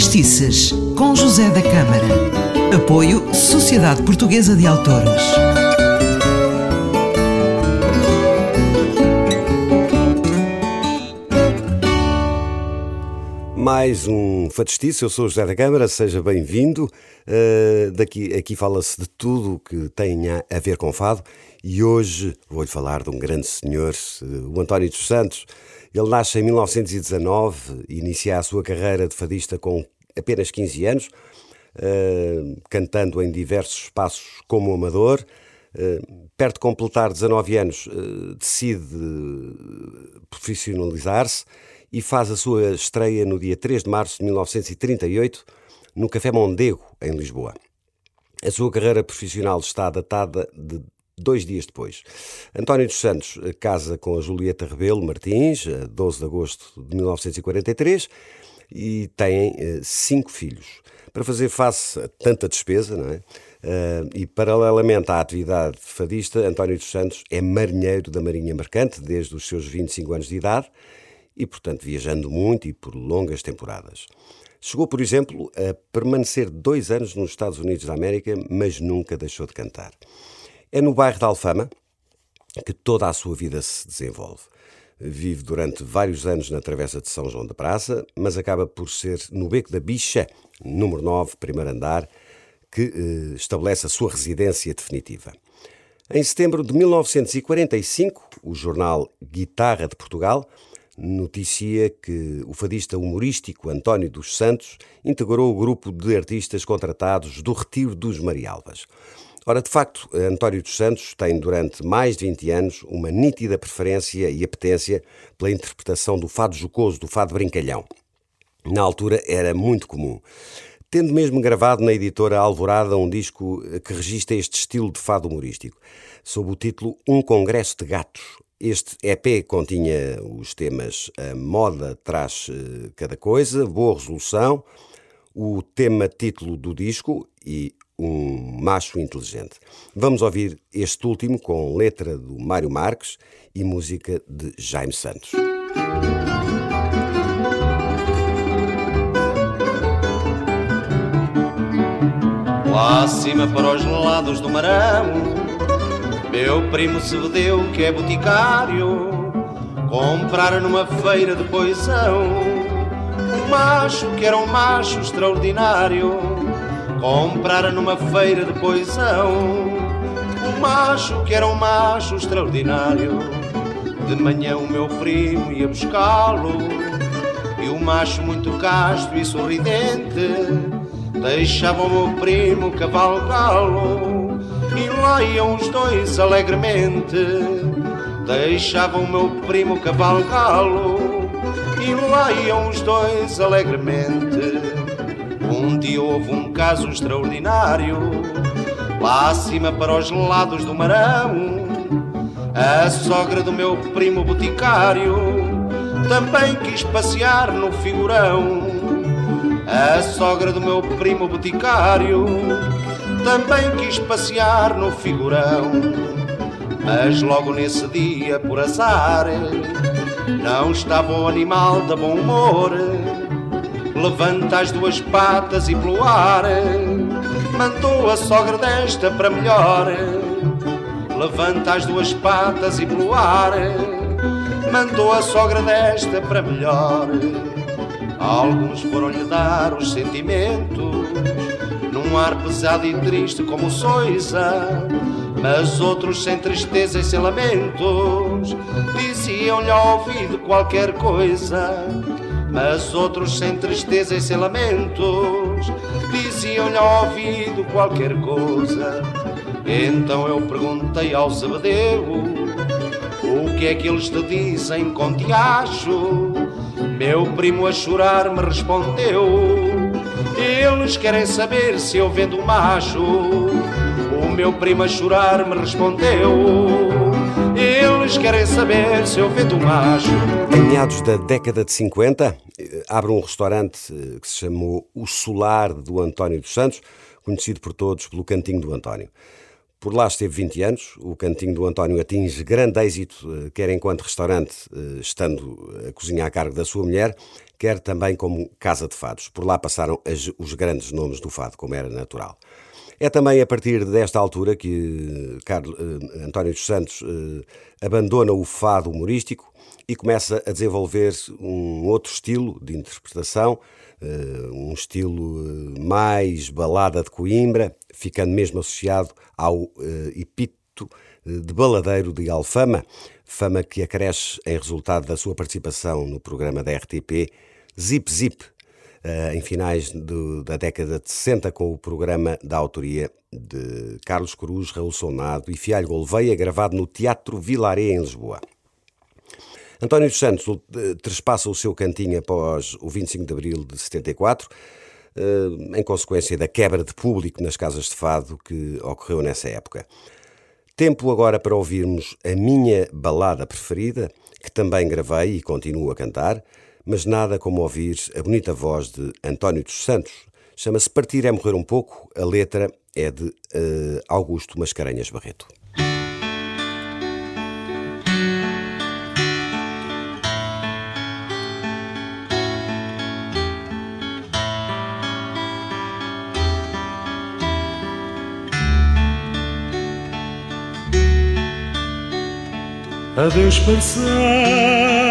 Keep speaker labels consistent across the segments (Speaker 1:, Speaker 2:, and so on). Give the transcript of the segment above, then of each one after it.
Speaker 1: Factistices, com José da Câmara. Apoio Sociedade Portuguesa de Autores.
Speaker 2: Mais um Fatistice, eu sou o José da Câmara, seja bem-vindo. Uh, daqui, aqui fala-se de tudo que tenha a ver com fado e hoje vou-lhe falar de um grande senhor, uh, o António dos Santos. Ele nasce em 1919 e inicia a sua carreira de fadista com apenas 15 anos, uh, cantando em diversos espaços como amador. Uh, perto de completar 19 anos, uh, decide profissionalizar-se e faz a sua estreia no dia 3 de março de 1938 no Café Mondego, em Lisboa. A sua carreira profissional está datada de dois dias depois. António dos Santos casa com a Julieta Rebelo Martins, a 12 de agosto de 1943, e têm uh, cinco filhos. Para fazer face a tanta despesa, não é? Uh, e paralelamente à atividade fadista, António dos Santos é marinheiro da Marinha Mercante desde os seus 25 anos de idade e, portanto, viajando muito e por longas temporadas. Chegou, por exemplo, a permanecer dois anos nos Estados Unidos da América, mas nunca deixou de cantar. É no bairro da Alfama que toda a sua vida se desenvolve. Vive durante vários anos na Travessa de São João da Praça, mas acaba por ser no Beco da Bicha, número 9, primeiro andar, que eh, estabelece a sua residência definitiva. Em setembro de 1945, o jornal Guitarra de Portugal noticia que o fadista humorístico António dos Santos integrou o grupo de artistas contratados do Retiro dos Marialvas. Ora, de facto, António dos Santos tem durante mais de 20 anos uma nítida preferência e apetência pela interpretação do fado jocoso, do fado brincalhão. Na altura era muito comum. Tendo mesmo gravado na editora Alvorada um disco que registra este estilo de fado humorístico, sob o título Um Congresso de Gatos. Este EP continha os temas A Moda Traz eh, Cada Coisa, Boa Resolução, o tema título do disco e um macho inteligente. Vamos ouvir este último com letra do Mário Marques e música de Jaime Santos.
Speaker 3: Lá acima para os lados do Marão, meu primo se vedeu que é boticário, comprar numa feira de poisão um macho que era um macho extraordinário comprar numa feira de poisão um macho que era um macho extraordinário. De manhã o meu primo ia buscá-lo e o macho muito casto e sorridente deixava o meu primo cavalgá-lo e lá iam os dois alegremente. Deixava o meu primo cavalgá-lo e lá iam os dois alegremente. Dia houve um caso extraordinário, lá acima para os lados do Marão. A sogra do meu primo boticário também quis passear no figurão. A sogra do meu primo boticário também quis passear no figurão. Mas logo nesse dia, por azar, não estava o animal de bom humor levanta as duas patas e pelo ar mandou a sogra desta para melhor. Levanta as duas patas e pelo ar mandou a sogra desta para melhor. Alguns foram-lhe dar os sentimentos num ar pesado e triste como soisa, mas outros sem tristeza e sem lamentos diziam-lhe ao ouvido qualquer coisa mas outros sem tristeza e sem lamentos diziam-lhe ao ouvido qualquer coisa. Então eu perguntei ao Zebedeu o que é que eles te dizem com tiacho. Meu primo a chorar me respondeu: Eles querem saber se eu vendo macho. O meu primo a chorar me respondeu eles querem saber se eu vendo macho.
Speaker 2: Em meados da década de 50, eh, abre um restaurante eh, que se chamou O Solar do António dos Santos, conhecido por todos pelo Cantinho do António. Por lá esteve 20 anos, o cantinho do António atinge grande êxito, eh, quer enquanto restaurante, estando a cozinhar a cargo da sua mulher, quer também como casa de fados. Por lá passaram os grandes nomes do fado, como era natural. É também a partir desta altura que Carlos, eh, António dos Santos abandona o fado humorístico e começa a desenvolver um outro estilo de interpretação, um estilo mais balada de Coimbra, ficando mesmo associado ao epíteto de baladeiro de Alfama, fama que acresce em resultado da sua participação no programa da RTP Zip Zip, em finais do, da década de 60, com o programa da autoria de Carlos Cruz, Raul Sonado e Fialho Gouveia, gravado no Teatro Vilaré, em Lisboa. António dos Santos eh, trespassa o seu cantinho após o 25 de abril de 74, eh, em consequência da quebra de público nas casas de fado que ocorreu nessa época. Tempo agora para ouvirmos a minha balada preferida, que também gravei e continuo a cantar, mas nada como ouvir a bonita voz de António dos Santos. Chama-se Partir é Morrer um Pouco, a letra é de uh, Augusto Mascarenhas Barreto.
Speaker 4: Adeus parceiros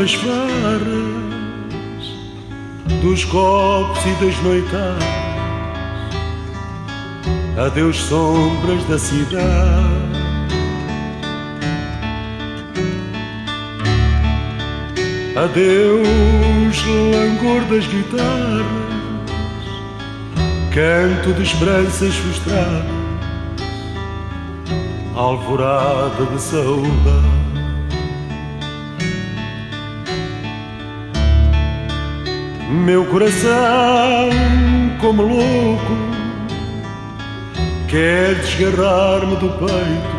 Speaker 4: das farras Dos copos e das noitadas Adeus sombras da cidade Adeus langor das guitarras Canto de esperanças frustradas alvorada de saudade. Meu coração, como louco, quer desgarrar-me do peito,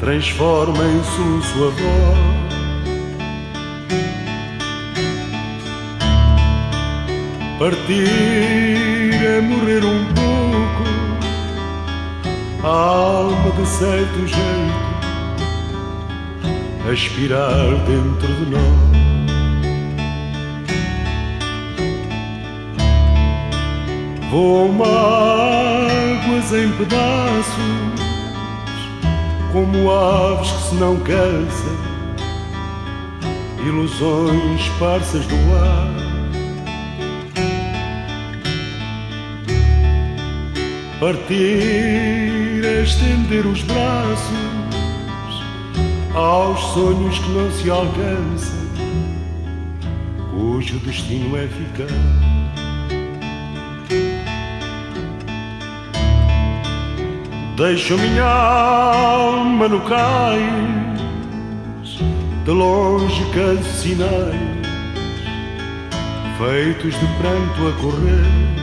Speaker 4: transforma em soluço a voz. Partir é morrer um pouco a alma de certo jeito aspirar dentro de nós. Vou mágoas em pedaços, como aves que se não cansam, ilusões parsas do ar. Partir é estender os braços aos sonhos que não se alcançam, cujo destino é ficar. Deixo minha alma no cais, de longe sinais, feitos de pranto a correr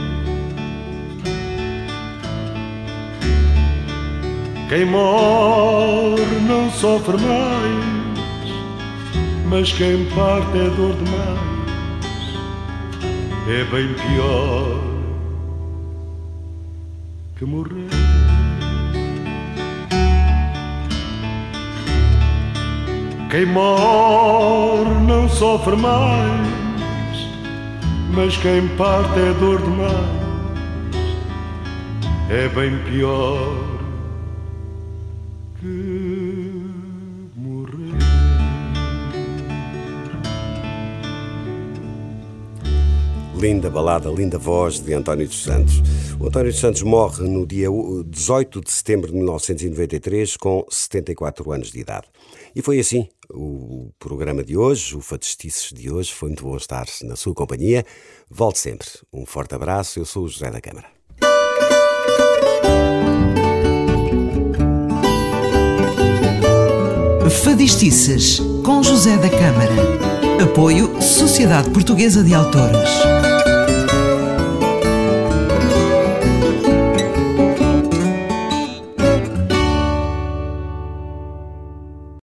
Speaker 4: Quem morre não sofre mais, mas quem parte é dor demais, é bem pior que morrer. Quem morre não sofre mais, mas quem parte é dor demais, é bem pior
Speaker 2: linda balada, linda voz de António dos Santos. O António dos Santos morre no dia 18 de setembro de 1993, com 74 anos de idade. E foi assim o programa de hoje, o Fadistices de hoje. Foi muito bom estar na sua companhia. Volte sempre. Um forte abraço. Eu sou o José da Câmara.
Speaker 1: Fadistices, com José da Câmara. Apoio Sociedade Portuguesa de Autores.